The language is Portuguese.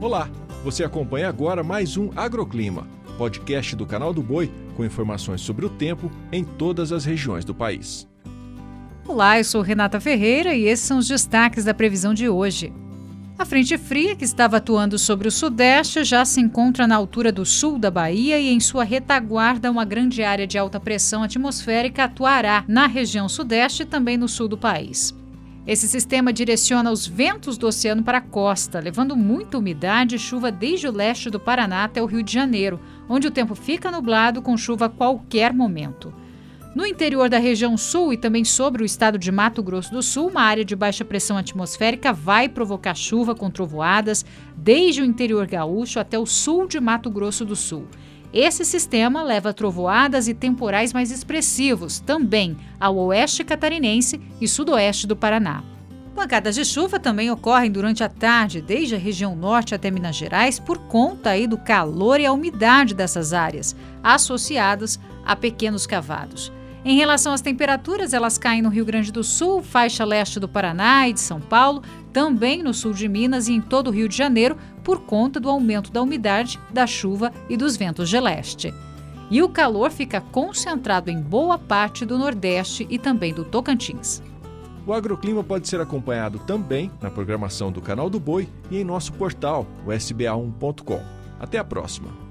Olá, você acompanha agora mais um Agroclima, podcast do canal do Boi com informações sobre o tempo em todas as regiões do país. Olá, eu sou Renata Ferreira e esses são os destaques da previsão de hoje. A frente fria, que estava atuando sobre o Sudeste, já se encontra na altura do sul da Bahia e em sua retaguarda uma grande área de alta pressão atmosférica atuará na região Sudeste e também no sul do país. Esse sistema direciona os ventos do oceano para a costa, levando muita umidade e chuva desde o leste do Paraná até o Rio de Janeiro, onde o tempo fica nublado com chuva a qualquer momento. No interior da região sul e também sobre o estado de Mato Grosso do Sul, uma área de baixa pressão atmosférica vai provocar chuva com trovoadas desde o interior gaúcho até o sul de Mato Grosso do Sul. Esse sistema leva trovoadas e temporais mais expressivos também ao oeste catarinense e sudoeste do Paraná. Pancadas de chuva também ocorrem durante a tarde, desde a região norte até Minas Gerais, por conta aí do calor e a umidade dessas áreas, associadas a pequenos cavados. Em relação às temperaturas, elas caem no Rio Grande do Sul, faixa leste do Paraná e de São Paulo, também no sul de Minas e em todo o Rio de Janeiro, por conta do aumento da umidade, da chuva e dos ventos de leste. E o calor fica concentrado em boa parte do Nordeste e também do Tocantins. O agroclima pode ser acompanhado também na programação do Canal do Boi e em nosso portal, o sba1.com. Até a próxima!